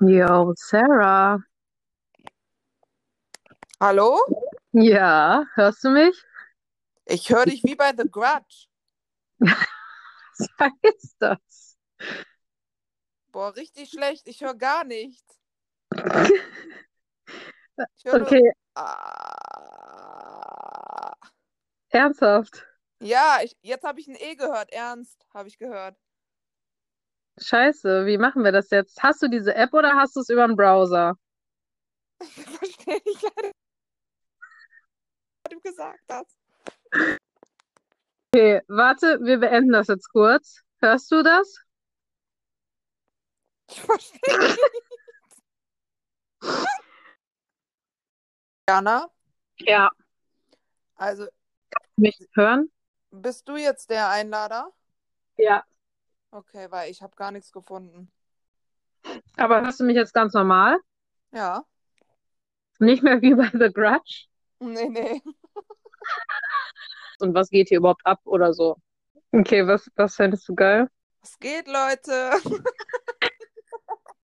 Yo, Sarah. Hallo? Ja, hörst du mich? Ich höre dich wie bei The Grudge. Was heißt das? Boah, richtig schlecht. Ich höre gar nichts. Ich höre nur. Okay, Ah. ernsthaft. Ja, ich, jetzt habe ich ein E gehört. Ernst, habe ich gehört. Scheiße, wie machen wir das jetzt? Hast du diese App oder hast du es über den Browser? Ich verstehe nicht leider, was du gesagt hast. Okay, warte, wir beenden das jetzt kurz. Hörst du das? Ich verstehe nicht. Jana, Ja. also Mich hören? bist du jetzt der Einlader? Ja. Okay, weil ich habe gar nichts gefunden. Aber hörst du mich jetzt ganz normal? Ja. Nicht mehr wie bei The Grudge? Nee, nee. Und was geht hier überhaupt ab oder so? Okay, was, was fändest du geil? Was geht, Leute?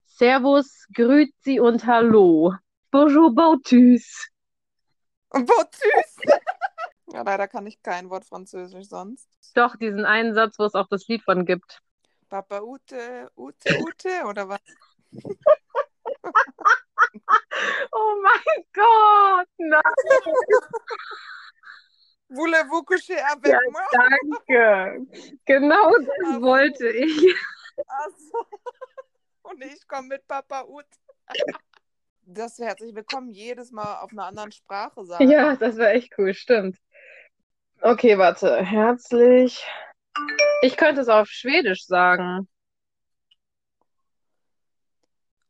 Servus, Grüezi und Hallo. Bonjour, Bautus. Süß. Ja, leider kann ich kein Wort Französisch sonst. Doch, diesen einen Satz, wo es auch das Lied von gibt. Papa Ute, Ute, Ute oder was? Oh mein Gott, nein. Coucher avec Ja, danke. Genau das so. wollte ich. Ach so. Und ich komme mit Papa Ute. Das herzlich willkommen jedes Mal auf einer anderen Sprache sagen. Ja, das wäre echt cool, stimmt. Okay, warte. Herzlich. Ich könnte es auf Schwedisch sagen.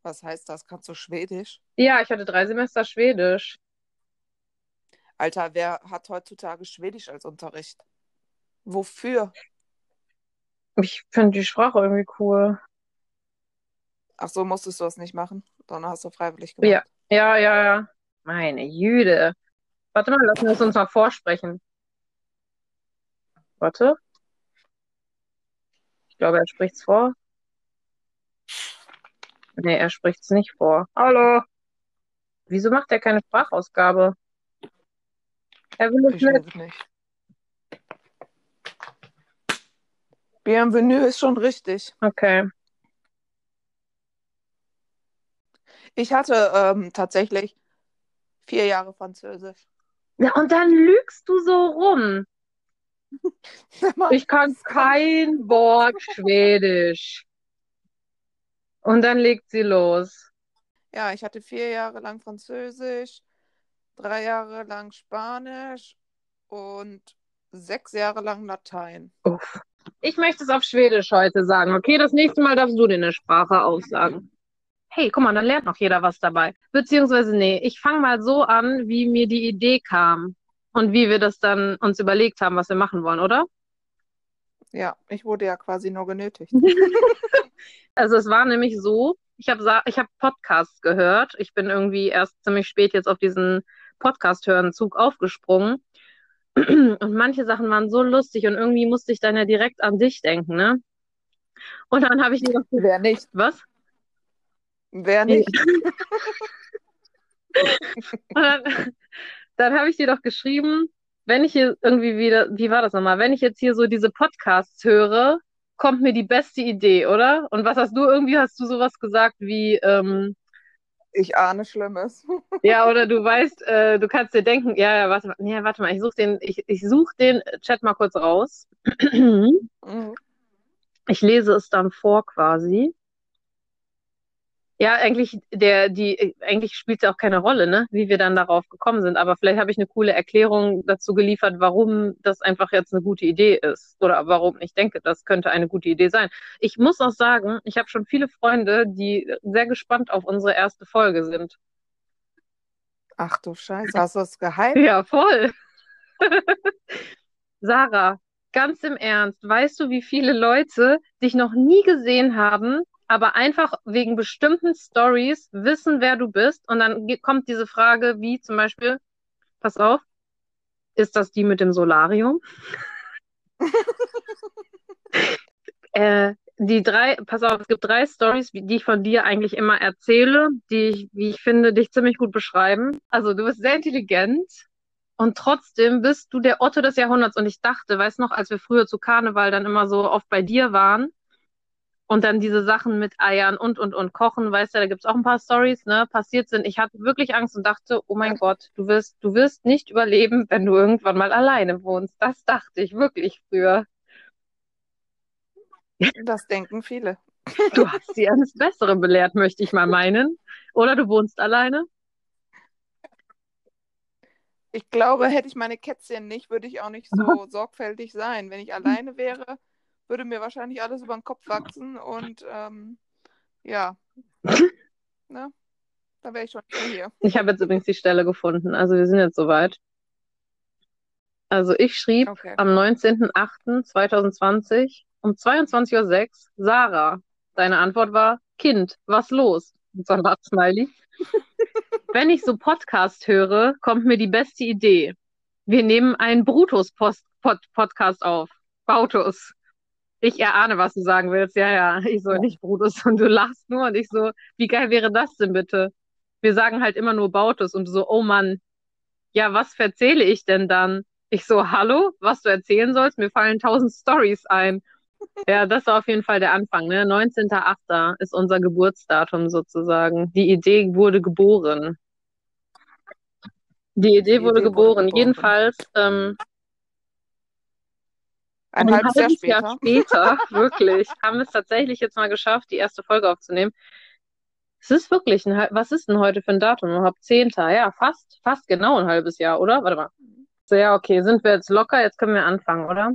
Was heißt das? Kannst du Schwedisch? Ja, ich hatte drei Semester Schwedisch. Alter, wer hat heutzutage Schwedisch als Unterricht? Wofür? Ich finde die Sprache irgendwie cool. Ach so, musstest du das nicht machen, sondern hast du freiwillig gemacht. Ja, ja, ja, ja. Meine Jüde. Warte mal, lassen wir es uns mal vorsprechen. Warte. Ich glaube, er spricht's vor. Nee, er spricht's nicht vor. Hallo. Wieso macht er keine Sprachausgabe? Er will es Ich nicht. nicht. Bienvenue ist schon richtig. Okay. Ich hatte ähm, tatsächlich vier Jahre Französisch. Ja, und dann lügst du so rum. Ich kann kein Wort Schwedisch. Und dann legt sie los. Ja, ich hatte vier Jahre lang Französisch, drei Jahre lang Spanisch und sechs Jahre lang Latein. Uff. Ich möchte es auf Schwedisch heute sagen. Okay, das nächste Mal darfst du dir eine Sprache aussagen. Hey, guck mal, dann lernt noch jeder was dabei. Beziehungsweise, nee, ich fange mal so an, wie mir die Idee kam und wie wir das dann uns überlegt haben, was wir machen wollen, oder? Ja, ich wurde ja quasi nur genötigt. Also es war nämlich so, ich habe ich hab Podcasts gehört. Ich bin irgendwie erst ziemlich spät jetzt auf diesen Podcast-Hören-Zug aufgesprungen. Und manche Sachen waren so lustig und irgendwie musste ich dann ja direkt an dich denken, ne? Und dann habe ich gedacht, Wer nicht? was? Wer nicht? Und dann, dann habe ich dir doch geschrieben, wenn ich hier irgendwie wieder, wie war das nochmal? Wenn ich jetzt hier so diese Podcasts höre, kommt mir die beste Idee, oder? Und was hast du irgendwie, hast du sowas gesagt wie, ähm, Ich ahne Schlimmes. ja, oder du weißt, äh, du kannst dir denken, ja, ja, warte mal, nee, warte mal, ich suche den, ich, ich suche den Chat mal kurz raus. Mhm. Ich lese es dann vor quasi. Ja, eigentlich, der, die, eigentlich spielt es ja auch keine Rolle, ne, wie wir dann darauf gekommen sind. Aber vielleicht habe ich eine coole Erklärung dazu geliefert, warum das einfach jetzt eine gute Idee ist. Oder warum ich denke, das könnte eine gute Idee sein. Ich muss auch sagen, ich habe schon viele Freunde, die sehr gespannt auf unsere erste Folge sind. Ach du Scheiße, hast du das gehypt? Ja, voll. Sarah, ganz im Ernst, weißt du, wie viele Leute dich noch nie gesehen haben, aber einfach wegen bestimmten Stories wissen, wer du bist? Und dann kommt diese Frage, wie zum Beispiel, pass auf, ist das die mit dem Solarium? äh, die drei, pass auf, es gibt drei Stories, die ich von dir eigentlich immer erzähle, die ich, wie ich finde, dich ziemlich gut beschreiben. Also du bist sehr intelligent und trotzdem bist du der Otto des Jahrhunderts. Und ich dachte, weißt noch, als wir früher zu Karneval dann immer so oft bei dir waren und dann diese Sachen mit Eiern und und und kochen, weißt du, da gibt's auch ein paar Stories, ne, passiert sind. Ich hatte wirklich Angst und dachte, oh mein Gott, du wirst, du wirst nicht überleben, wenn du irgendwann mal alleine wohnst. Das dachte ich wirklich früher. Das denken viele. Du hast sie eines Besseren belehrt, möchte ich mal meinen. Oder du wohnst alleine? Ich glaube, hätte ich meine Kätzchen nicht, würde ich auch nicht so sorgfältig sein. Wenn ich alleine wäre, würde mir wahrscheinlich alles über den Kopf wachsen und ähm, ja, ne? Da wäre ich schon hier. Ich habe jetzt übrigens die Stelle gefunden. Also wir sind jetzt soweit. Also ich schrieb Okay. am 19.08.2020 um 22.06 Uhr, Sarah. Deine Antwort war, Kind, was los? Und so ein Lachsmiley. Wenn ich so Podcast höre, kommt mir die beste Idee. Wir nehmen einen Brutus-Podcast auf. Bautus. Ich erahne, was du sagen willst. Ja, ja. Ich so, nicht Brutus. Und du lachst nur. Und ich so, wie geil wäre das denn bitte? Wir sagen halt immer nur Bautus. Und du so, oh Mann. Ja, was erzähle ich denn dann? Ich so, hallo, was du erzählen sollst? Mir fallen tausend Stories ein. Ja, das war auf jeden Fall der Anfang, ne? 19.08. ist unser Geburtsdatum sozusagen. Die Idee wurde geboren. Die Idee Die wurde Idee wurde geboren. geboren. Jedenfalls ähm, Ein ein halbes Jahr halbes Jahr später. später, wirklich, haben wir es tatsächlich jetzt mal geschafft, die erste Folge aufzunehmen. Es ist wirklich ein, was ist denn heute für ein Datum überhaupt? Zehnter, ja, fast, fast genau ein halbes Jahr, oder? Warte mal. So, ja, okay, sind wir jetzt locker, jetzt können wir anfangen, oder?